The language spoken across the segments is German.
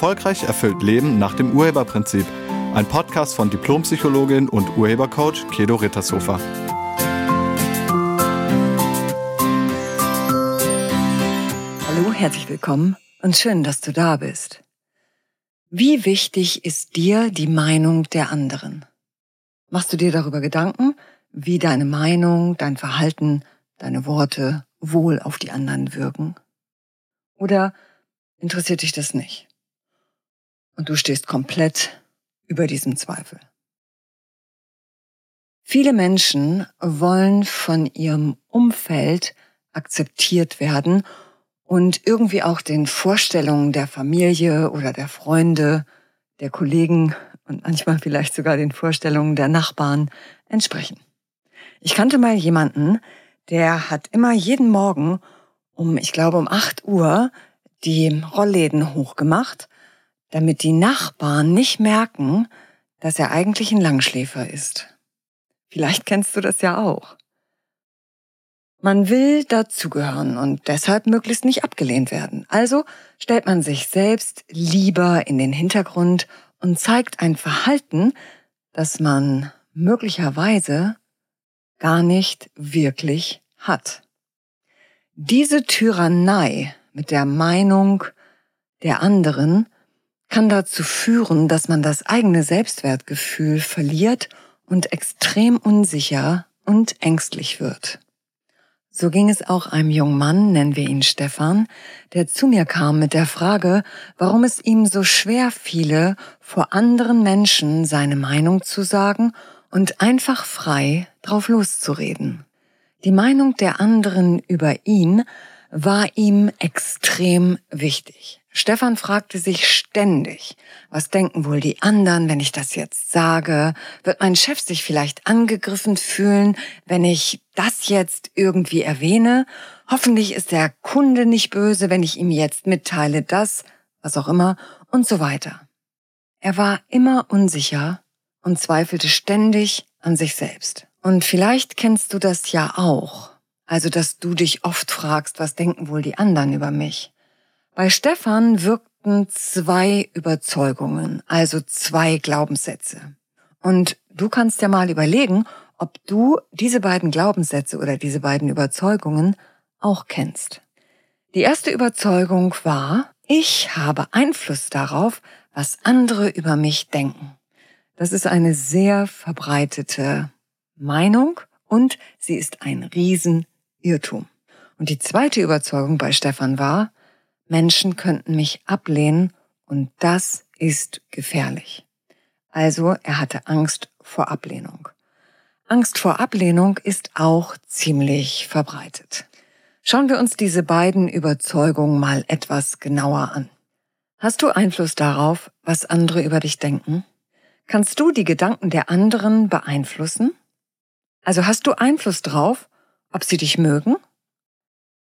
Erfolgreich erfüllt Leben nach dem Urheberprinzip. Ein Podcast von Diplompsychologin und Urhebercoach Kedo Rittershofer. Hallo, herzlich willkommen und schön, dass du da bist. Wie wichtig ist dir die Meinung der anderen? Machst du dir darüber Gedanken, wie deine Meinung, dein Verhalten, deine Worte wohl auf die anderen wirken? Oder interessiert dich das nicht? Und du stehst komplett über diesem Zweifel. Viele Menschen wollen von ihrem Umfeld akzeptiert werden und irgendwie auch den Vorstellungen der Familie oder der Freunde, der Kollegen und manchmal vielleicht sogar den Vorstellungen der Nachbarn entsprechen. Ich kannte mal jemanden, der hat immer jeden Morgen um, ich glaube, um 8 Uhr die Rollläden hochgemacht, damit die Nachbarn nicht merken, dass er eigentlich ein Langschläfer ist. Vielleicht kennst du das ja auch. Man will dazugehören und deshalb möglichst nicht abgelehnt werden. Also stellt man sich selbst lieber in den Hintergrund und zeigt ein Verhalten, das man möglicherweise gar nicht wirklich hat. Diese Tyrannei mit der Meinung der anderen kann dazu führen, dass man das eigene Selbstwertgefühl verliert und extrem unsicher und ängstlich wird. So ging es auch einem jungen Mann, nennen wir ihn Stefan, der zu mir kam mit der Frage, warum es ihm so schwer fiele, vor anderen Menschen seine Meinung zu sagen und einfach frei drauf loszureden. Die Meinung der anderen über ihn war ihm extrem wichtig. Stefan fragte sich ständig, was denken wohl die anderen, wenn ich das jetzt sage? Wird mein Chef sich vielleicht angegriffen fühlen, wenn ich das jetzt irgendwie erwähne? Hoffentlich ist der Kunde nicht böse, wenn ich ihm jetzt mitteile, das, was auch immer und so weiter. Er war immer unsicher und zweifelte ständig an sich selbst. Und vielleicht kennst du das ja auch. Also, dass du dich oft fragst, was denken wohl die anderen über mich? Bei Stefan wirkten zwei Überzeugungen, also zwei Glaubenssätze. Und du kannst ja mal überlegen, ob du diese beiden Glaubenssätze oder diese beiden Überzeugungen auch kennst. Die erste Überzeugung war, ich habe Einfluss darauf, was andere über mich denken. Das ist eine sehr verbreitete Meinung und sie ist ein Riesenirrtum. Und die zweite Überzeugung bei Stefan war, Menschen könnten mich ablehnen und das ist gefährlich. Also er hatte Angst vor Ablehnung. Angst vor Ablehnung ist auch ziemlich verbreitet. Schauen wir uns diese beiden Überzeugungen mal etwas genauer an. Hast du Einfluss darauf, was andere über dich denken? Kannst du die Gedanken der anderen beeinflussen? Also hast du Einfluss drauf, ob sie dich mögen?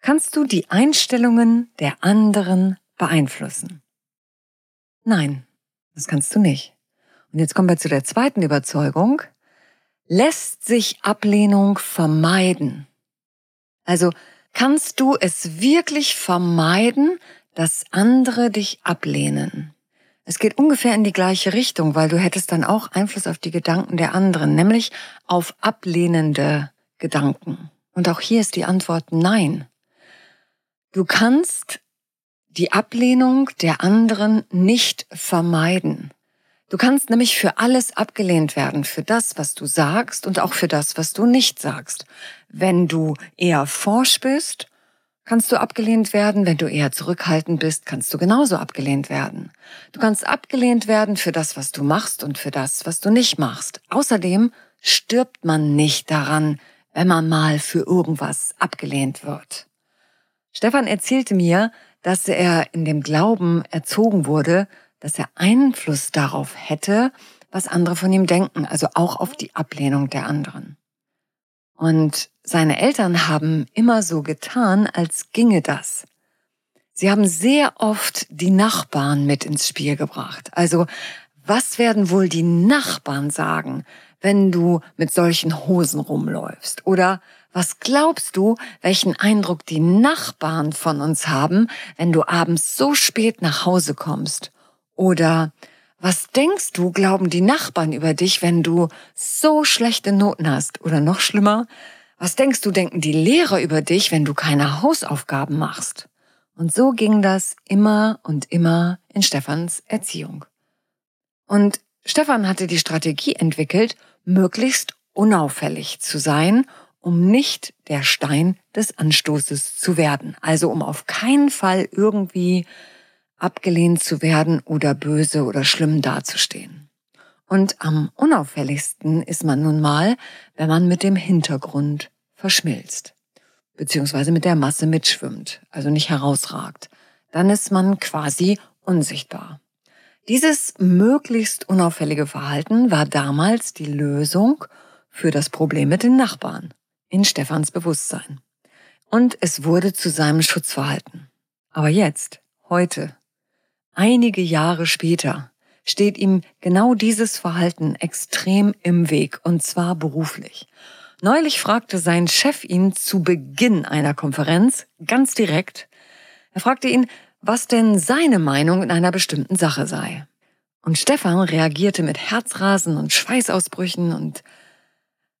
Kannst du die Einstellungen der anderen beeinflussen? Nein, das kannst du nicht. Und jetzt kommen wir zu der zweiten Überzeugung. Lässt sich Ablehnung vermeiden? Also kannst du es wirklich vermeiden, dass andere dich ablehnen? Es geht ungefähr in die gleiche Richtung, weil du hättest dann auch Einfluss auf die Gedanken der anderen, nämlich auf ablehnende Gedanken. Und auch hier ist die Antwort nein. Du kannst die Ablehnung der anderen nicht vermeiden. Du kannst nämlich für alles abgelehnt werden, für das, was du sagst und auch für das, was du nicht sagst. Wenn du eher forsch bist kannst du abgelehnt werden. Wenn du eher zurückhaltend bist, kannst du genauso abgelehnt werden. Du kannst abgelehnt werden für das, was du machst und für das, was du nicht machst. Außerdem stirbt man nicht daran, wenn man mal für irgendwas abgelehnt wird. Stefan erzählte mir, dass er in dem Glauben erzogen wurde, dass er Einfluss darauf hätte, was andere von ihm denken, also auch auf die Ablehnung der anderen. Und seine Eltern haben immer so getan, als ginge das. Sie haben sehr oft die Nachbarn mit ins Spiel gebracht. Also, was werden wohl die Nachbarn sagen, wenn du mit solchen Hosen rumläufst? Oder was glaubst du, welchen Eindruck die Nachbarn von uns haben, wenn du abends so spät nach Hause kommst? Oder was denkst du, glauben die Nachbarn über dich, wenn du so schlechte Noten hast? Oder noch schlimmer, was denkst du, denken die Lehrer über dich, wenn du keine Hausaufgaben machst? Und so ging das immer und immer in Stefans Erziehung. Und Stefan hatte die Strategie entwickelt, möglichst unauffällig zu sein, um nicht der Stein des Anstoßes zu werden. Also um auf keinen Fall irgendwie abgelehnt zu werden oder böse oder schlimm dazustehen. Und am unauffälligsten ist man nun mal, wenn man mit dem Hintergrund verschmilzt, beziehungsweise mit der Masse mitschwimmt, also nicht herausragt. Dann ist man quasi unsichtbar. Dieses möglichst unauffällige Verhalten war damals die Lösung für das Problem mit den Nachbarn in Stephans Bewusstsein. Und es wurde zu seinem Schutzverhalten. Aber jetzt, heute, einige Jahre später, steht ihm genau dieses Verhalten extrem im Weg, und zwar beruflich. Neulich fragte sein Chef ihn zu Beginn einer Konferenz ganz direkt. Er fragte ihn, was denn seine Meinung in einer bestimmten Sache sei. Und Stefan reagierte mit Herzrasen und Schweißausbrüchen und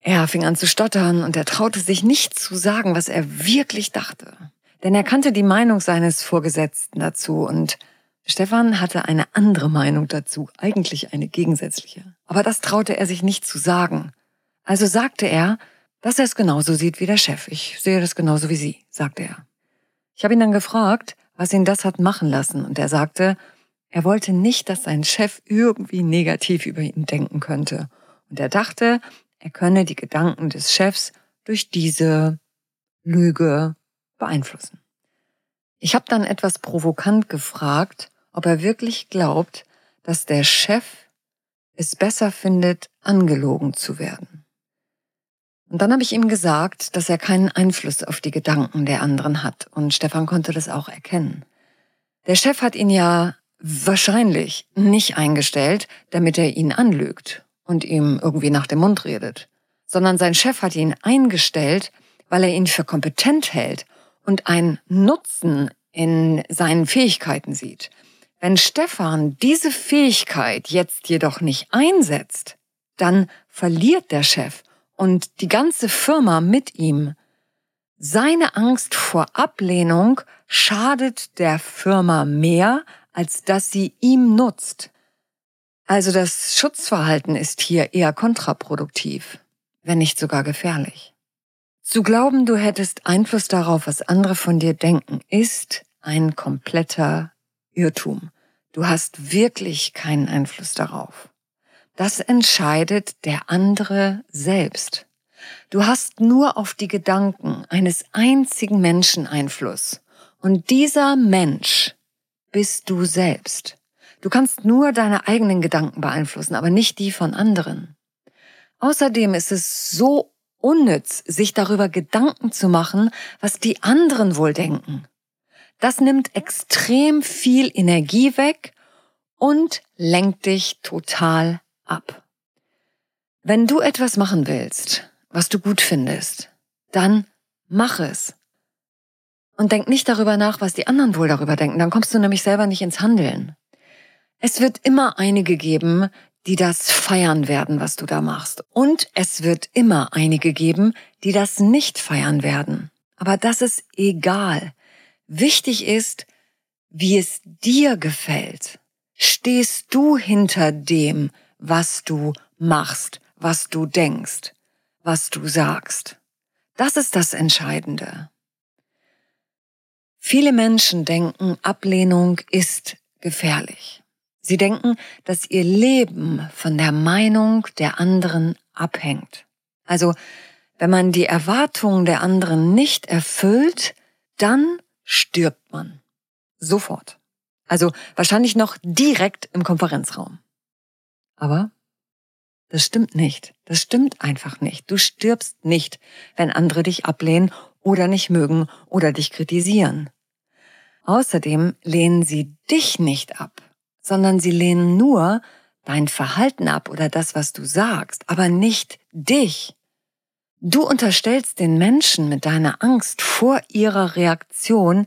er fing an zu stottern und er traute sich nicht zu sagen, was er wirklich dachte. Denn er kannte die Meinung seines Vorgesetzten dazu und Stefan hatte eine andere Meinung dazu, eigentlich eine gegensätzliche. Aber das traute er sich nicht zu sagen. Also sagte er, dass er es genauso sieht wie der Chef. Ich sehe das genauso wie Sie, sagte er. Ich habe ihn dann gefragt, was ihn das hat machen lassen. Und er sagte, er wollte nicht, dass sein Chef irgendwie negativ über ihn denken könnte. Und er dachte, er könne die Gedanken des Chefs durch diese Lüge beeinflussen. Ich habe dann etwas provokant gefragt, ob er wirklich glaubt, dass der Chef es besser findet, angelogen zu werden. Und dann habe ich ihm gesagt, dass er keinen Einfluss auf die Gedanken der anderen hat. Und Stefan konnte das auch erkennen. Der Chef hat ihn ja wahrscheinlich nicht eingestellt, damit er ihn anlügt und ihm irgendwie nach dem Mund redet, sondern sein Chef hat ihn eingestellt, weil er ihn für kompetent hält und einen Nutzen in seinen Fähigkeiten sieht. Wenn Stefan diese Fähigkeit jetzt jedoch nicht einsetzt, dann verliert der Chef und die ganze Firma mit ihm. Seine Angst vor Ablehnung schadet der Firma mehr, als dass sie ihm nutzt. Also das Schutzverhalten ist hier eher kontraproduktiv, wenn nicht sogar gefährlich. Zu glauben, du hättest Einfluss darauf, was andere von dir denken, ist ein kompletter Irrtum. Du hast wirklich keinen Einfluss darauf. Das entscheidet der andere selbst. Du hast nur auf die Gedanken eines einzigen Menschen Einfluss. Und dieser Mensch bist du selbst. Du kannst nur deine eigenen Gedanken beeinflussen, aber nicht die von anderen. Außerdem ist es so unnütz, sich darüber Gedanken zu machen, was die anderen wohl denken. Das nimmt extrem viel Energie weg und lenkt dich total ab. Wenn du etwas machen willst, was du gut findest, dann mach es. Und denk nicht darüber nach, was die anderen wohl darüber denken, dann kommst du nämlich selber nicht ins Handeln. Es wird immer einige geben, die das feiern werden, was du da machst. Und es wird immer einige geben, die das nicht feiern werden. Aber das ist egal. Wichtig ist, wie es dir gefällt. Stehst du hinter dem, was du machst, was du denkst, was du sagst. Das ist das Entscheidende. Viele Menschen denken, Ablehnung ist gefährlich. Sie denken, dass ihr Leben von der Meinung der anderen abhängt. Also, wenn man die Erwartungen der anderen nicht erfüllt, dann stirbt man. Sofort. Also wahrscheinlich noch direkt im Konferenzraum. Aber das stimmt nicht. Das stimmt einfach nicht. Du stirbst nicht, wenn andere dich ablehnen oder nicht mögen oder dich kritisieren. Außerdem lehnen sie dich nicht ab, sondern sie lehnen nur dein Verhalten ab oder das, was du sagst, aber nicht dich. Du unterstellst den Menschen mit deiner Angst vor ihrer Reaktion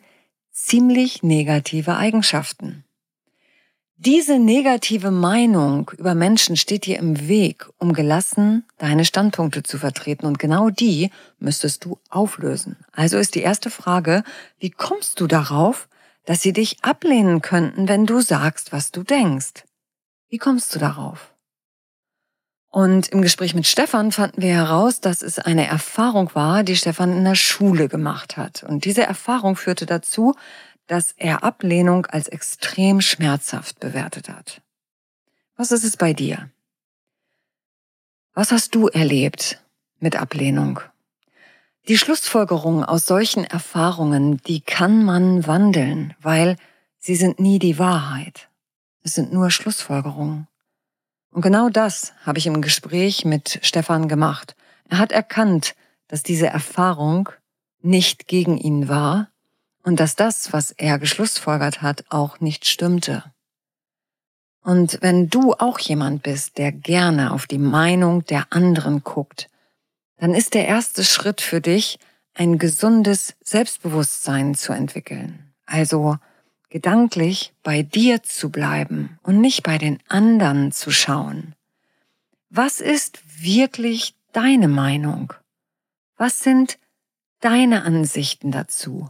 ziemlich negative Eigenschaften. Diese negative Meinung über Menschen steht dir im Weg, um gelassen deine Standpunkte zu vertreten. Und genau die müsstest du auflösen. Also ist die erste Frage, wie kommst du darauf, dass sie dich ablehnen könnten, wenn du sagst, was du denkst? Wie kommst du darauf? Und im Gespräch mit Stefan fanden wir heraus, dass es eine Erfahrung war, die Stefan in der Schule gemacht hat. Und diese Erfahrung führte dazu, dass er Ablehnung als extrem schmerzhaft bewertet hat. Was ist es bei dir? Was hast du erlebt mit Ablehnung? Die Schlussfolgerung aus solchen Erfahrungen, die kann man wandeln, weil sie sind nie die Wahrheit. Es sind nur Schlussfolgerungen. Und genau das habe ich im Gespräch mit Stefan gemacht. Er hat erkannt, dass diese Erfahrung nicht gegen ihn war, und dass das, was er geschlussfolgert hat, auch nicht stimmte. Und wenn du auch jemand bist, der gerne auf die Meinung der anderen guckt, dann ist der erste Schritt für dich, ein gesundes Selbstbewusstsein zu entwickeln. Also gedanklich bei dir zu bleiben und nicht bei den anderen zu schauen. Was ist wirklich deine Meinung? Was sind deine Ansichten dazu?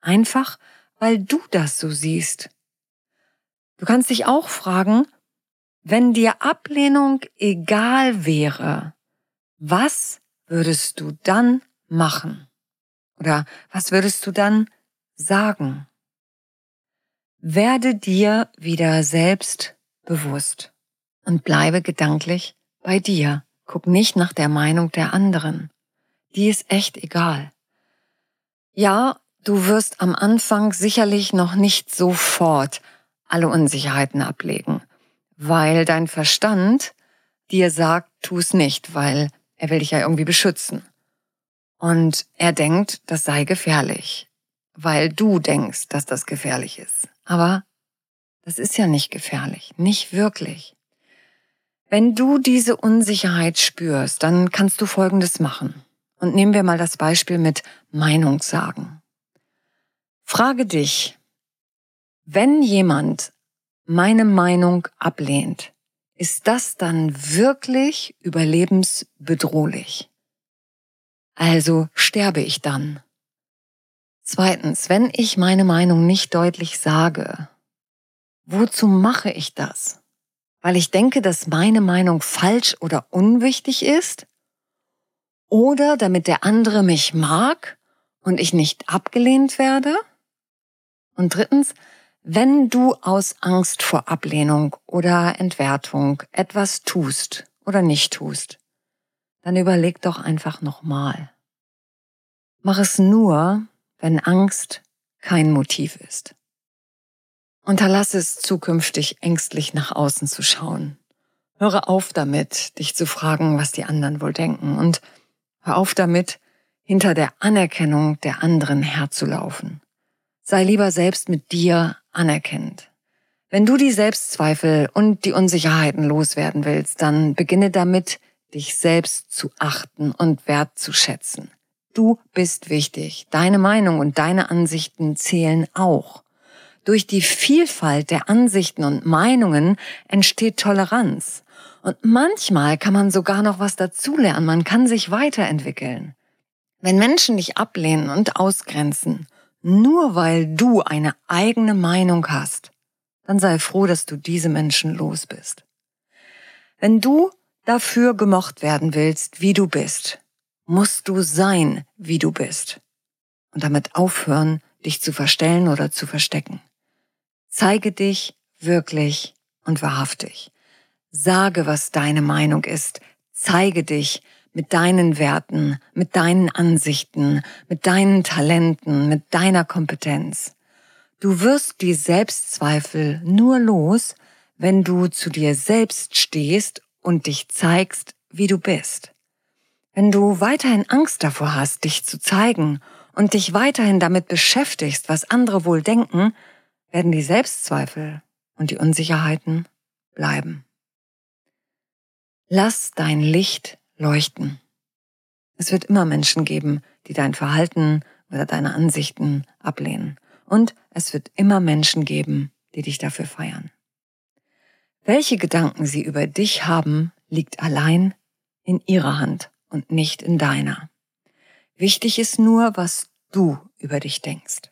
Einfach, weil du das so siehst. Du kannst dich auch fragen, wenn dir Ablehnung egal wäre, was würdest du dann machen? Oder was würdest du dann sagen? Werde dir wieder selbst bewusst und bleibe gedanklich bei dir. Guck nicht nach der Meinung der anderen. Die ist echt egal. Ja, Du wirst am Anfang sicherlich noch nicht sofort alle Unsicherheiten ablegen, weil dein Verstand dir sagt, tu es nicht, weil er will dich ja irgendwie beschützen. Und er denkt, das sei gefährlich, weil du denkst, dass das gefährlich ist. Aber das ist ja nicht gefährlich, nicht wirklich. Wenn du diese Unsicherheit spürst, dann kannst du Folgendes machen. Und nehmen wir mal das Beispiel mit Meinungssagen. Frage dich, wenn jemand meine Meinung ablehnt, ist das dann wirklich überlebensbedrohlich? Also sterbe ich dann? Zweitens, wenn ich meine Meinung nicht deutlich sage, wozu mache ich das? Weil ich denke, dass meine Meinung falsch oder unwichtig ist? Oder damit der andere mich mag und ich nicht abgelehnt werde? Und drittens, wenn du aus Angst vor Ablehnung oder Entwertung etwas tust oder nicht tust, dann überleg doch einfach nochmal. Mach es nur, wenn Angst kein Motiv ist. Unterlass es zukünftig ängstlich nach außen zu schauen. Höre auf damit, dich zu fragen, was die anderen wohl denken und hör auf damit, hinter der Anerkennung der anderen herzulaufen. Sei lieber selbst mit dir anerkennend. Wenn du die Selbstzweifel und die Unsicherheiten loswerden willst, dann beginne damit, dich selbst zu achten und wertzuschätzen. Du bist wichtig. Deine Meinung und deine Ansichten zählen auch. Durch die Vielfalt der Ansichten und Meinungen entsteht Toleranz. Und manchmal kann man sogar noch was dazulernen. Man kann sich weiterentwickeln. Wenn Menschen dich ablehnen und ausgrenzen nur weil du eine eigene Meinung hast, dann sei froh, dass du diese Menschen los bist. Wenn du dafür gemocht werden willst, wie du bist, musst du sein, wie du bist. Und damit aufhören, dich zu verstellen oder zu verstecken. Zeige dich wirklich und wahrhaftig. Sage, was deine Meinung ist. Zeige dich, mit deinen Werten, mit deinen Ansichten, mit deinen Talenten, mit deiner Kompetenz. Du wirst die Selbstzweifel nur los, wenn du zu dir selbst stehst und dich zeigst, wie du bist. Wenn du weiterhin Angst davor hast, dich zu zeigen und dich weiterhin damit beschäftigst, was andere wohl denken, werden die Selbstzweifel und die Unsicherheiten bleiben. Lass dein Licht leuchten. Es wird immer Menschen geben, die dein Verhalten oder deine Ansichten ablehnen. Und es wird immer Menschen geben, die dich dafür feiern. Welche Gedanken sie über dich haben, liegt allein in ihrer Hand und nicht in deiner. Wichtig ist nur, was du über dich denkst.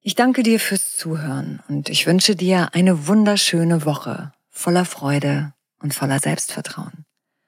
Ich danke dir fürs Zuhören und ich wünsche dir eine wunderschöne Woche voller Freude und voller Selbstvertrauen.